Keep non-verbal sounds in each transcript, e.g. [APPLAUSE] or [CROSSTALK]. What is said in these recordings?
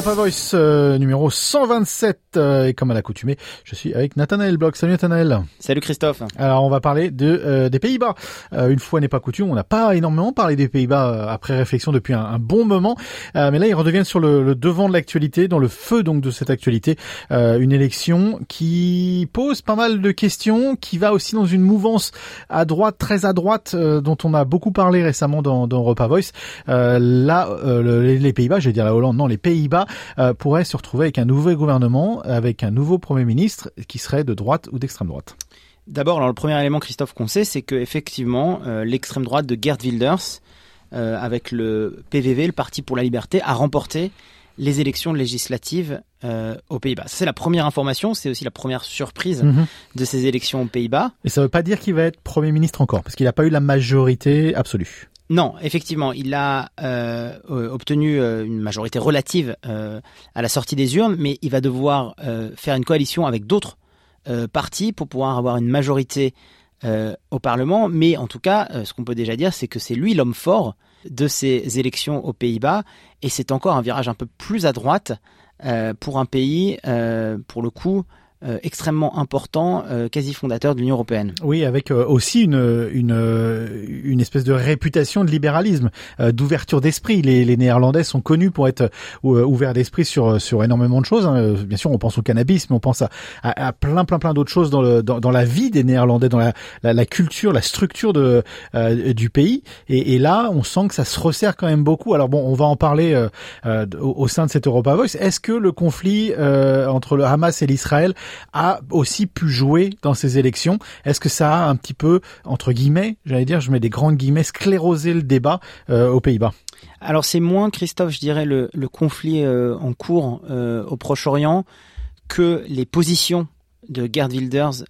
Europa Voice euh, numéro 127 euh, et comme à l'accoutumée, je suis avec Nathanaël Bloch. Salut Nathanaël. Salut Christophe. Alors on va parler de euh, des Pays-Bas. une fois n'est pas coutume, on n'a pas énormément parlé des Pays-Bas après réflexion depuis un, bon moment, mais là ils redeviennent sur le, devant de l'actualité, dans le feu donc de cette actualité, une élection qui pose pas mal de questions, qui va aussi dans une mouvance à droite, très à droite, dont on a beaucoup parlé récemment dans, dans Europa Voice. là, les Pays-Bas, je vais dire la Hollande, non, les Pays-Bas euh, pourrait se retrouver avec un nouveau gouvernement, avec un nouveau Premier ministre qui serait de droite ou d'extrême droite D'abord, le premier élément, Christophe, qu'on sait, c'est qu'effectivement, euh, l'extrême droite de Gerd Wilders, euh, avec le PVV, le Parti pour la Liberté, a remporté les élections législatives aux Pays-Bas. C'est la première information, c'est aussi la première surprise mhm. de ces élections aux Pays-Bas. Et ça ne veut pas dire qu'il va être Premier ministre encore, parce qu'il n'a pas eu la majorité absolue. Non, effectivement, il a euh, euh, obtenu euh, une majorité relative à la sortie des urnes, mais il va devoir faire une coalition avec d'autres partis pour pouvoir avoir une majorité au Parlement. Mais en tout cas, ce qu'on peut déjà dire, c'est que c'est lui l'homme fort de ces élections aux Pays-Bas, et c'est encore un virage un peu plus à droite pour un pays, pour le coup, euh, extrêmement important, euh, quasi fondateur de l'Union européenne. Oui, avec euh, aussi une, une, une espèce de réputation de libéralisme, d'ouverture d'esprit. Les, les Néerlandais sont connus pour être ouverts d'esprit sur sur énormément de choses. Hein. Bien sûr, on pense au cannabis, mais on pense à, à, plein plein plein d'autres choses dans, le, dans, la vie des Néerlandais, dans la, la, la culture, la structure de du pays. Et, et, là, on sent que ça se resserre quand même beaucoup. Alors bon, on va en parler au, au, sein de cette Europa Voice. Est-ce que le conflit entre le Hamas et l'Israël a aussi pu jouer dans ces élections. Est-ce que ça a un petit peu, entre guillemets, j'allais dire, je mets des grandes guillemets, sclérosé le débat euh, aux Pays-Bas? Alors c'est moins, Christophe, je dirais, le, conflit euh, en cours euh, au Proche-Orient que les positions de Gerd Wilders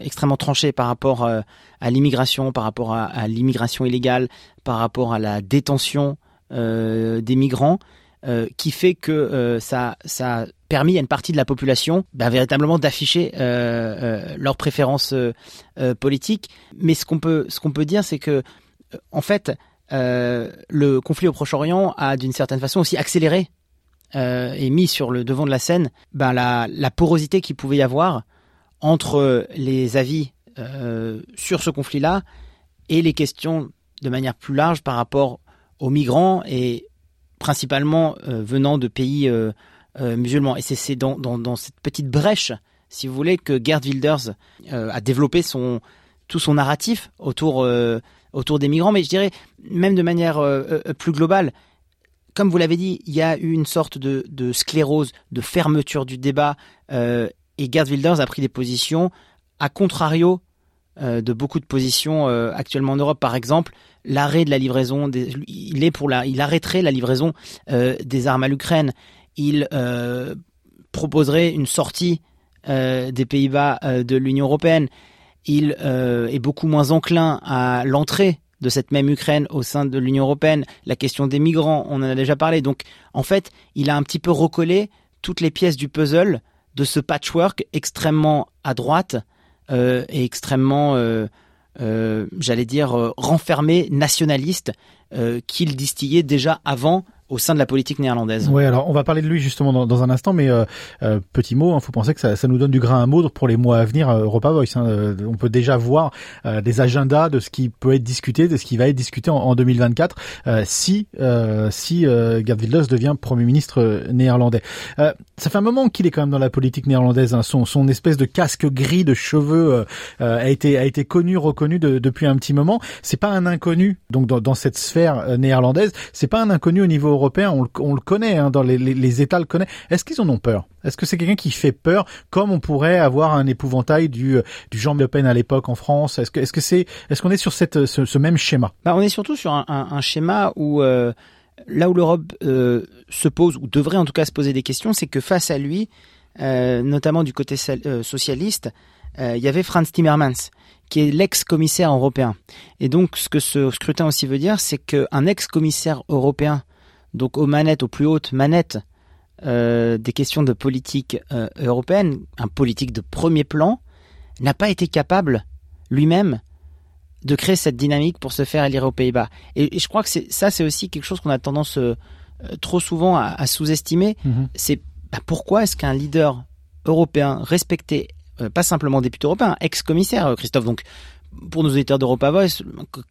extrêmement tranchées par rapport à l'immigration, par rapport à, l'immigration illégale, par rapport à la détention des migrants. Qui fait que ça, ça permis à une partie de la population bah, véritablement d'afficher euh, euh, leurs préférences euh, politiques. Mais ce qu'on peut, ce qu'on peut dire, c'est que en fait, le conflit au Proche-Orient a d'une certaine façon aussi accéléré et mis sur le devant de la scène ben, la, la porosité qu'il pouvait y avoir entre les avis sur ce conflit-là et les questions de manière plus large par rapport aux migrants et principalement venant de pays euh, musulmans. Et c'est dans, cette petite brèche, si vous voulez, que Gerd Wilders euh, a développé tout son narratif autour, euh, des migrants. Mais je dirais, même de manière plus globale, comme vous l'avez dit, il y a eu une sorte de sclérose, de fermeture du débat. et Gerd Wilders a pris des positions à contrario de beaucoup de positions actuellement en Europe. Par exemple, l'arrêt de la livraison, des, il est pour il arrêterait la livraison des armes à l'Ukraine il euh, proposerait une sortie euh, des Pays-Bas euh, de l'Union européenne. Il est beaucoup moins enclin à l'entrée de cette même Ukraine au sein de l'Union européenne. La question des migrants, on en a déjà parlé. Donc, en fait, il a un petit peu recollé toutes les pièces du puzzle de ce patchwork extrêmement à droite et extrêmement, j'allais dire, renfermé, nationaliste qu'il distillait déjà avant au sein de la politique néerlandaise. Oui, alors on va parler de lui justement dans, un instant, mais euh, euh, petit mot, il hein, faut penser que ça, nous donne du grain à moudre pour les mois à venir euh, Europa Voice. Hein, euh, on peut déjà voir euh, des agendas de ce qui peut être discuté, de ce qui va être discuté en, en 2024 si si Gerd Wilders devient Premier ministre néerlandais. ça fait un moment qu'il est quand même dans la politique néerlandaise. Hein, son, son espèce de casque gris de cheveux a été a été connu, reconnu de, depuis un petit moment. C'est pas un inconnu donc dans cette sphère néerlandaise. C'est pas un inconnu au niveau européen, on le, connaît, hein, dans les, États le connaissent. Est-ce qu'ils en ont peur? Est-ce que c'est quelqu'un qui fait peur, comme on pourrait avoir un épouvantail du, du Jean Le Pen à l'époque en France? Est-ce que est-ce que c'est est-ce qu'on est sur cette ce, même schéma? Bah, on est surtout sur un, schéma où euh, là où l'Europe euh, se pose ou devrait en tout cas se poser des questions, c'est que face à lui, euh, notamment du côté socialiste, il y avait Franz Timmermans qui est l'ex-commissaire européen. Et donc, ce que ce scrutin aussi veut dire, c'est qu'un ex-commissaire européen donc aux manettes, aux plus hautes manettes des questions de politique européenne, un politique de premier plan, n'a pas été capable lui-même de créer cette dynamique pour se faire élire aux Pays-Bas. Et, je crois que ça, c'est aussi quelque chose qu'on a tendance trop souvent à, sous-estimer. Mm-hmm. C'est bah, pourquoi est-ce qu'un leader européen respecté, pas simplement député européen, ex-commissaire, Christophe, donc pour nos auditeurs d'Europa Voice,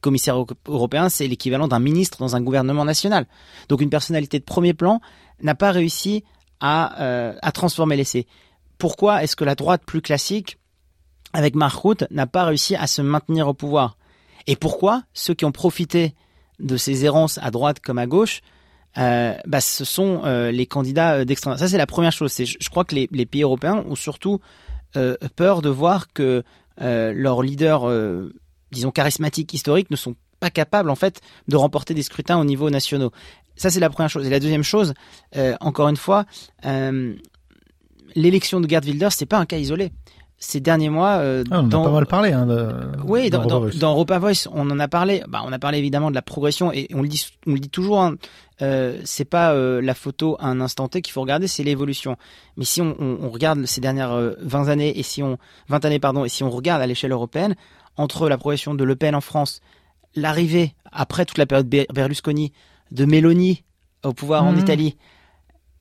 commissaire européen, c'est l'équivalent d'un ministre dans un gouvernement national. Donc une personnalité de premier plan n'a pas réussi à, euh, à transformer l'essai. Pourquoi est-ce que la droite plus classique, avec Mark Rutte, n'a pas réussi à se maintenir au pouvoir? Et pourquoi ceux qui ont profité de ces errances à droite comme à gauche, euh, bah, ce sont euh, les candidats d'extrême. Ça, c'est la première chose. Je, je crois que les, pays européens ont surtout peur de voir que euh, leurs leaders, euh, disons charismatiques, historiques, ne sont pas capables en fait de remporter des scrutins au niveau nationaux. Ça c'est la première chose. Et la deuxième chose, euh, encore une fois, l'élection de Gerd Wilders, c'est pas un cas isolé ces derniers mois. Euh, ah, on dans... a pas mal parlé. Hein, de, oui, dans, dans, dans, Europa Voice, on en a parlé. Bah, on a parlé évidemment de la progression et on le dit, on le dit toujours. Hein, euh, c'est pas euh, la photo à un instant T qu'il faut regarder, c'est l'évolution. Mais si on, on, on, regarde ces dernières 20 euh, années et si on 20 années pardon et si on regarde à l'échelle européenne entre la progression de Le Pen en France, l'arrivée après toute la période Berlusconi de Meloni au pouvoir en mmh. Italie,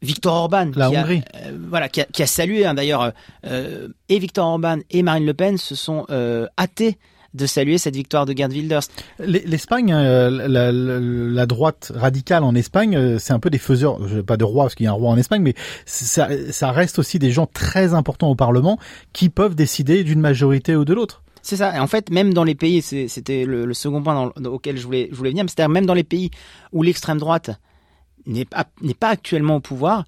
Victor Orban, la qui Hongrie. A, euh, voilà, qui a, qui a salué hein, d'ailleurs, euh, et Victor Orban et Marine Le Pen se sont euh, hâtés de saluer cette victoire de Gerd Wilders. L'Espagne, la, la, la, droite radicale en Espagne, c'est un peu des faiseurs, pas de roi parce qu'il y a un roi en Espagne, mais ça, ça reste aussi des gens très importants au Parlement qui peuvent décider d'une majorité ou de l'autre. C'est ça. Et en fait, même dans les pays, c'était le, le, second point dans, auquel je voulais, je voulais venir, c'est-à-dire même dans les pays où l'extrême droite n'est pas, actuellement au pouvoir,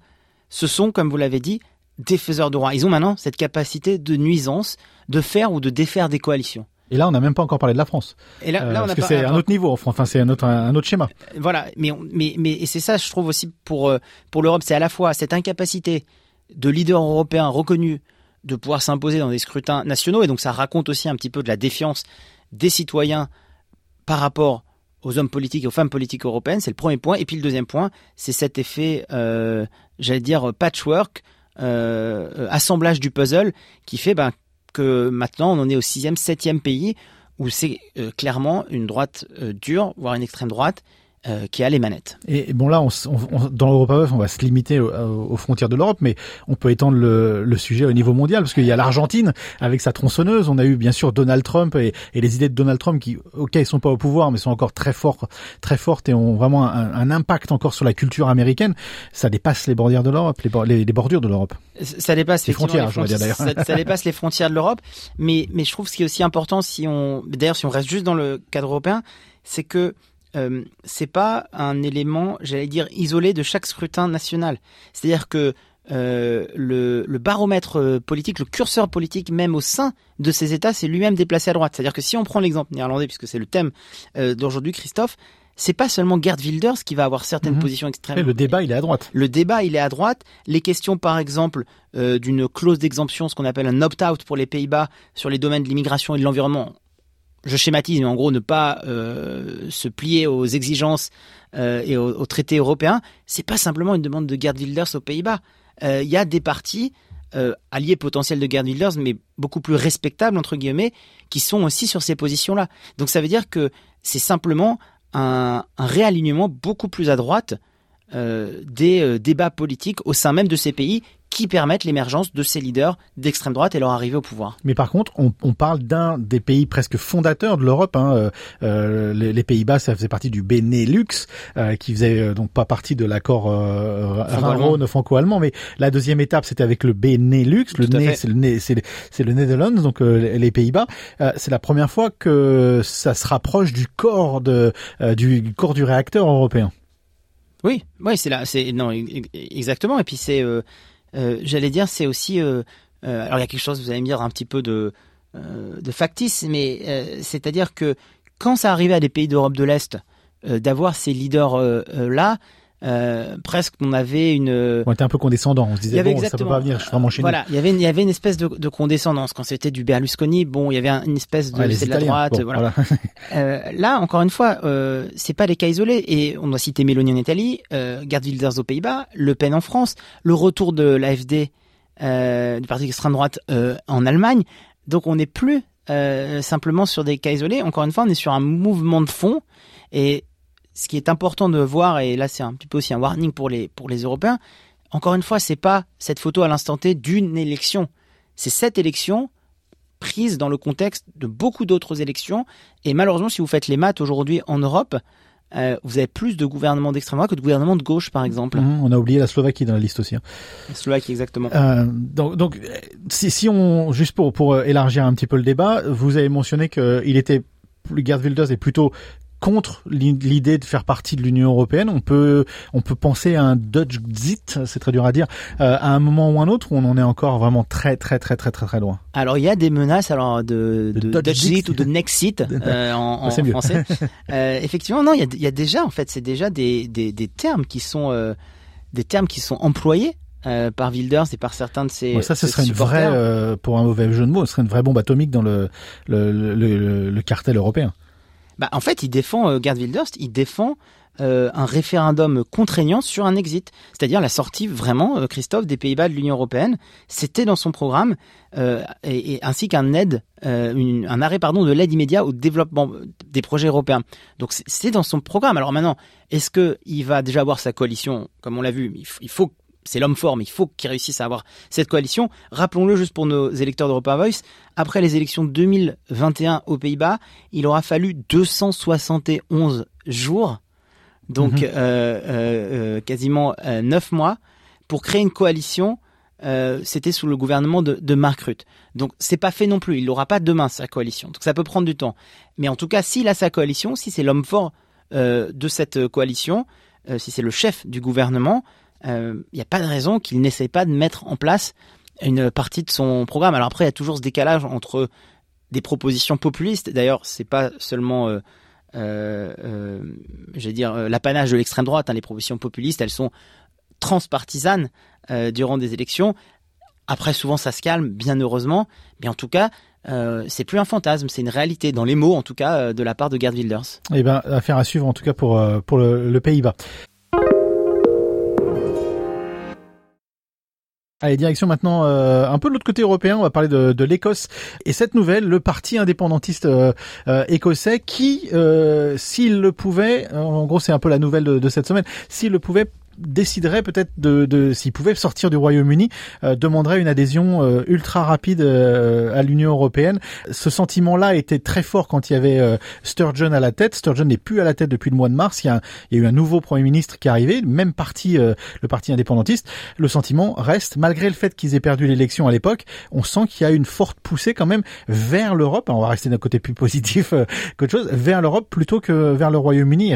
ce sont, comme vous l'avez dit, des faiseurs de roi. Ils ont maintenant cette capacité de nuisance de faire ou de défaire des coalitions. Et là, on n'a même pas encore parlé de la France. Et là, là euh, parce que c'est un autre niveau. Enfin, c'est un autre, un autre schéma. Voilà. Mais, mais, mais, et c'est ça, je trouve aussi pour euh, pour l'Europe, c'est à la fois cette incapacité de leaders européens reconnus de pouvoir s'imposer dans des scrutins nationaux, et donc ça raconte aussi un petit peu de la défiance des citoyens par rapport aux hommes politiques et aux femmes politiques européennes, c'est le premier point. Et puis le deuxième point, c'est cet effet, euh, j'allais dire, patchwork, euh, assemblage du puzzle, qui fait ben, que maintenant on en est au sixième, septième pays où c'est euh, clairement une droite dure, voire une extrême droite, euh, qui a les manettes. Et bon là, on, on, dans l'Europa on va se limiter aux, frontières de l'Europe, mais on peut étendre le, le, sujet au niveau mondial, parce qu'il y a l'Argentine avec sa tronçonneuse. On a eu bien sûr Donald Trump et, et, les idées de Donald Trump qui, ok, ils sont pas au pouvoir, mais sont encore très forts, très fortes et ont vraiment un, un impact encore sur la culture américaine. Ça dépasse les bordures de l'Europe, les, les, bordures de l'Europe. Ça dépasse les frontières, je dire d'ailleurs. Ça, ça, dépasse les frontières de l'Europe, mais mais je trouve ce qui est aussi important, si on, d'ailleurs, si on reste juste dans le cadre européen, c'est que euh, c'est pas un élément, j'allais dire, isolé de chaque scrutin national. C'est-à-dire que euh, le, le, baromètre euh, politique, le curseur politique même au sein de ces États, c'est lui-même déplacé à droite. C'est-à-dire que si on prend l'exemple néerlandais, puisque c'est le thème euh, d'aujourd'hui, Christophe, c'est pas seulement Gerd Wilders qui va avoir certaines mhm. positions extrêmes. Le débat, il est à droite. Le débat, il est à droite. Les questions, par exemple, euh, d'une clause d'exemption, ce qu'on appelle un opt-out pour les Pays-Bas sur les domaines de l'immigration et de l'environnement, je schématise, mais en gros, ne pas euh, se plier aux exigences euh, et aux, traités européens, c'est pas simplement une demande de Gerd Wilders aux Pays-Bas. Euh, il y a des partis alliés potentiels de Gerd Wilders, mais beaucoup plus respectables entre guillemets, qui sont aussi sur ces positions-là. Donc ça veut dire que c'est simplement un, un, réalignement beaucoup plus à droite des débats politiques au sein même de ces pays qui permettent l'émergence de ces leaders d'extrême droite et leur arrivée au pouvoir. Mais par contre, on, on parle d'un des pays presque fondateurs de l'Europe. Hein, euh, euh les, les Pays-Bas, ça faisait partie du Benelux, euh, qui faisait euh, donc pas partie de l'accord euh, franco-allemand. Mais la deuxième étape, c'était avec le Benelux. Le nez, c'est le c'est le, le Netherlands, donc les Pays-Bas. c'est la première fois que ça se rapproche du corps de du corps du réacteur européen. Oui, oui, c'est là, c'est non exactement. Et puis c'est euh, j'allais dire, c'est aussi. Euh, euh, alors il y a quelque chose, vous allez me dire, un petit peu de, de factice, mais c'est-à-dire que quand ça arrivait à des pays d'Europe de l'Est d'avoir ces leaders là, euh, presque on avait une. On était un peu condescendant. On se disait bon, ça peut pas venir vraiment chez Voilà, il y avait il y avait une espèce de, de condescendance quand c'était du Berlusconi. Bon, il y avait un- une espèce de Ouais, c'est de la droite. Bon, voilà. voilà. [LAUGHS] Euh, là, encore une fois, euh, c'est pas des cas isolés. Et on doit citer Mélanie en Italie, euh, Gerd Wilders aux Pays-Bas, Le Pen en France, le retour de l'AFD, euh, du parti d'extrême droite en Allemagne. Donc on n'est plus simplement sur des cas isolés. Encore une fois, on est sur un mouvement de fond. Et ce qui est important de voir, et là c'est un petit peu aussi un warning pour les pour les Européens. Encore une fois, c'est pas cette photo à l'instant T d'une élection. C'est cette élection prise dans le contexte de beaucoup d'autres élections. Et malheureusement, si vous faites les maths aujourd'hui en Europe, euh, vous avez plus de gouvernements d'extrême droite que de gouvernements de gauche, par exemple. Mhm, on a oublié la Slovaquie dans la liste aussi. hein. Slovaquie, exactement. Euh, donc, donc, si, si on juste pour pour euh, élargir un petit peu le débat, vous avez mentionné que il était Gerd Wilders est plutôt contre l'i- l'idée de faire partie de l'Union européenne. On peut on peut penser à un Dutch Zit, c'est très dur à dire, euh, à un moment ou un autre où on en est encore vraiment très très très très très très loin. Alors, il y a des menaces alors de, De de Dutch Dutch Zit Zit. ou de Nexit [LAUGHS] euh, en, en C'est mieux. français. [LAUGHS] Euh, effectivement, non, il y a, il y a déjà, en fait, c'est déjà des, des, des termes qui sont des termes qui sont employés euh, par Wilders et par certains de ses Ouais, ça, ce serait une vraie, euh, pour un mauvais jeu de mots, ce serait une vraie bombe atomique dans le le, le, le- le cartel européen. Bah, en fait, il défend, euh, Gerd Wilders, il défend euh, un référendum contraignant sur un exit, c'est-à-dire la sortie vraiment, euh, Christophe, des Pays-Bas de l'Union européenne. C'était dans son programme, euh, et, ainsi qu'un aide, un arrêt pardon de l'aide immédiate au développement des projets européens. Donc c'est- dans son programme. Alors maintenant, est-ce que il va déjà avoir sa coalition, comme on l'a vu, il faut c'est l'homme fort, mais il faut qu'il réussisse à avoir cette coalition. Rappelons-le juste pour nos électeurs d'Europa Voice, après les élections de 2021 aux Pays-Bas, il aura fallu 271 jours, donc Mhm. euh, euh, euh, quasiment euh, 9 mois, pour créer une coalition. Euh, C'était sous le gouvernement de, de Mark Rutte. Donc c'est pas fait non plus. Il l'aura pas demain sa coalition. Donc ça peut prendre du temps. Mais en tout cas, s'il a sa coalition, si c'est l'homme fort de cette coalition, si c'est le chef du gouvernement, il n'y a pas de raison qu'il n'essaye pas de mettre en place une partie de son programme. Alors après, il y a toujours ce décalage entre des propositions populistes. D'ailleurs, c'est pas seulement, euh, euh, euh, vais dire, euh, l'apanage de l'extrême droite. hein. Les propositions populistes, elles sont transpartisanes euh, durant des élections. Après, souvent, ça se calme, bien heureusement. Mais en tout cas, euh, c'est plus un fantasme, c'est une réalité dans les mots, en tout cas, euh, de la part de Gerd Wilders. Eh ben, affaire à suivre en tout cas pour euh, pour le Pays-Bas. Allez, direction maintenant euh, un peu de l'autre côté européen, on va parler de, de l'Écosse. Et cette nouvelle, le parti indépendantiste euh, euh, écossais qui, s'il le pouvait, en gros c'est un peu la nouvelle de cette semaine, s'il le pouvait déciderait peut-être de, de s'il pouvait sortir du Royaume-Uni, euh, demanderait une adhésion euh, ultra rapide euh, à l'Union européenne. Ce sentiment-là était très fort quand il y avait euh, Sturgeon à la tête. Sturgeon n'est plus à la tête depuis le mois de mars. Il y a, il y a eu un nouveau Premier ministre qui est arrivé, même parti, euh, le parti indépendantiste. Le sentiment reste, malgré le fait qu'ils aient perdu l'élection à l'époque, on sent qu'il y a une forte poussée quand même vers l'Europe. On va rester d'un côté plus positif euh, qu'autre chose, vers l'Europe plutôt que vers le Royaume-Uni,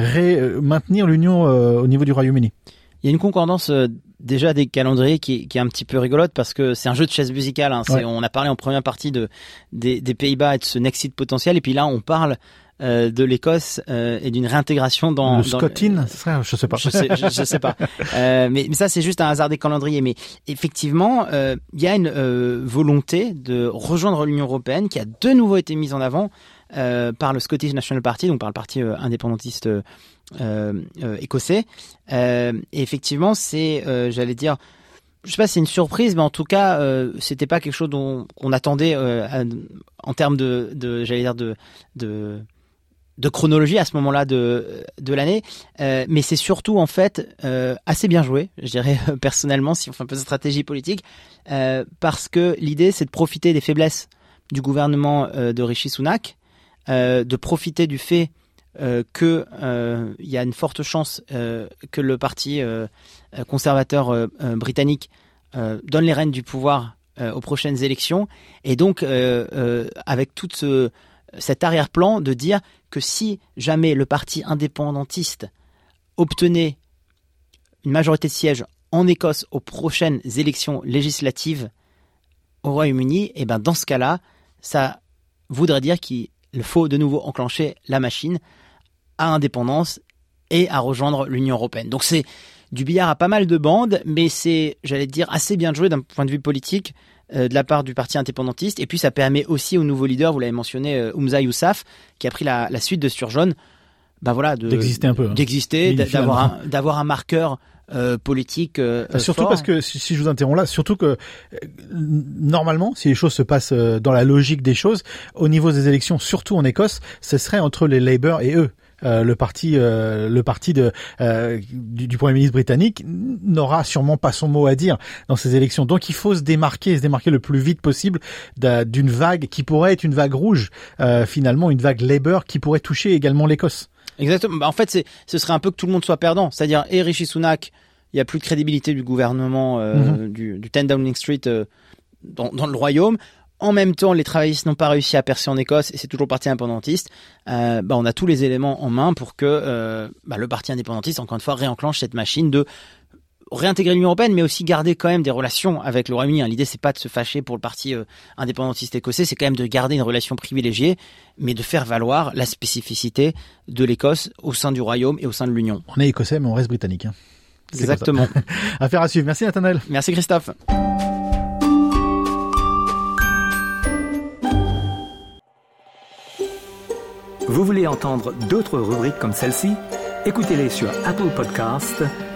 maintenir l'Union au niveau du Royaume-Uni. Il y a une concordance euh, déjà des calendriers qui, qui est un petit peu rigolote parce que c'est un jeu de chaise musicale. hein. Ouais. On a parlé en première partie de, des, des Pays-Bas et de ce Nexit potentiel, et puis là on parle euh, de l'Écosse euh, et d'une réintégration dans le ce serait, je sais pas. Je sais, je, je sais pas. [LAUGHS] Euh, mais, mais ça, c'est juste un hasard des calendriers. Mais effectivement, euh, il y a une euh, volonté de rejoindre l'Union européenne qui a de nouveau été mise en avant par le Scottish National Party, donc par le parti euh, indépendantiste euh, euh, écossais. Euh, et effectivement, c'est, euh, j'allais dire, je sais pas, c'est une surprise, mais en tout cas, euh, c'était pas quelque chose dont qu'on attendait euh, en termes de, j'allais dire de, chronologie à ce moment-là de l'année. Euh, mais c'est surtout en fait euh, assez bien joué, je dirais euh, [LAUGHS] personnellement, si on fait un peu de stratégie politique, euh, parce que l'idée c'est de profiter des faiblesses du gouvernement euh, de Rishi Sunak, euh, de profiter du fait euh, que euh, y a une forte chance euh, que le parti euh, euh, conservateur euh, euh, britannique euh, donne les rênes du pouvoir euh, aux prochaines élections, et donc euh, euh, avec toute ce, cet arrière-plan de dire que si jamais le parti indépendantiste obtenait une majorité de sièges en Écosse aux prochaines élections législatives au Royaume-Uni, et ben dans ce cas-là, ça voudrait dire qu'il faut de nouveau enclencher la machine à indépendance et à rejoindre l'Union européenne. Donc c'est du billard à pas mal de bandes, mais c'est, j'allais dire, assez bien joué d'un point de vue politique euh, de la part du parti indépendantiste. Et puis ça permet aussi au nouveau leader, vous l'avez mentionné, euh, Oumza Youssaf, qui a pris la, suite de Surjaune, bah voilà, de- D'exister un peu, hein. d'exister, d'avoir un, d'avoir un marqueur euh, politique. euh, Euh, Surtout fort. parce que si, je vous interromps là, surtout que euh, normalement, si les choses se passent euh, dans la logique des choses, au niveau des élections, surtout en Écosse, ce serait entre les Labour et eux. Euh, le parti, euh, le parti de, euh, du, du premier ministre britannique n'aura sûrement pas son mot à dire dans ces élections. Donc il faut se démarquer, se démarquer le plus vite possible d'un- d'une vague qui pourrait être une vague rouge, euh, finalement une vague Labour qui pourrait toucher également l'Écosse. Exactement. Bah, en fait, ce serait un peu que tout le monde soit perdant. C'est-à-dire, et Rishi Sunak, il y a plus de crédibilité du gouvernement euh, Mhm. du, du 10 Downing Street euh, dans, dans le royaume. En même temps, les travaillistes n'ont pas réussi à percer en Écosse et c'est toujours le parti indépendantiste. Euh, bah, on a tous les éléments en main pour que euh, bah, le parti indépendantiste, encore une fois, réenclenche cette machine de réintégrer l'Union européenne, mais aussi garder quand même des relations avec le Royaume-Uni. hein. L'idée, c'est pas de se fâcher pour le parti euh, indépendantiste écossais, c'est quand même de garder une relation privilégiée, mais de faire valoir la spécificité de l'Écosse au sein du Royaume et au sein de l'Union. On est écossais, mais on reste britannique. hein. Exactement. [LAUGHS] Affaire à suivre. Merci Nathanaël. Merci Christophe. Vous voulez entendre d'autres rubriques comme celle-ci? Écoutez-les sur Apple Podcasts,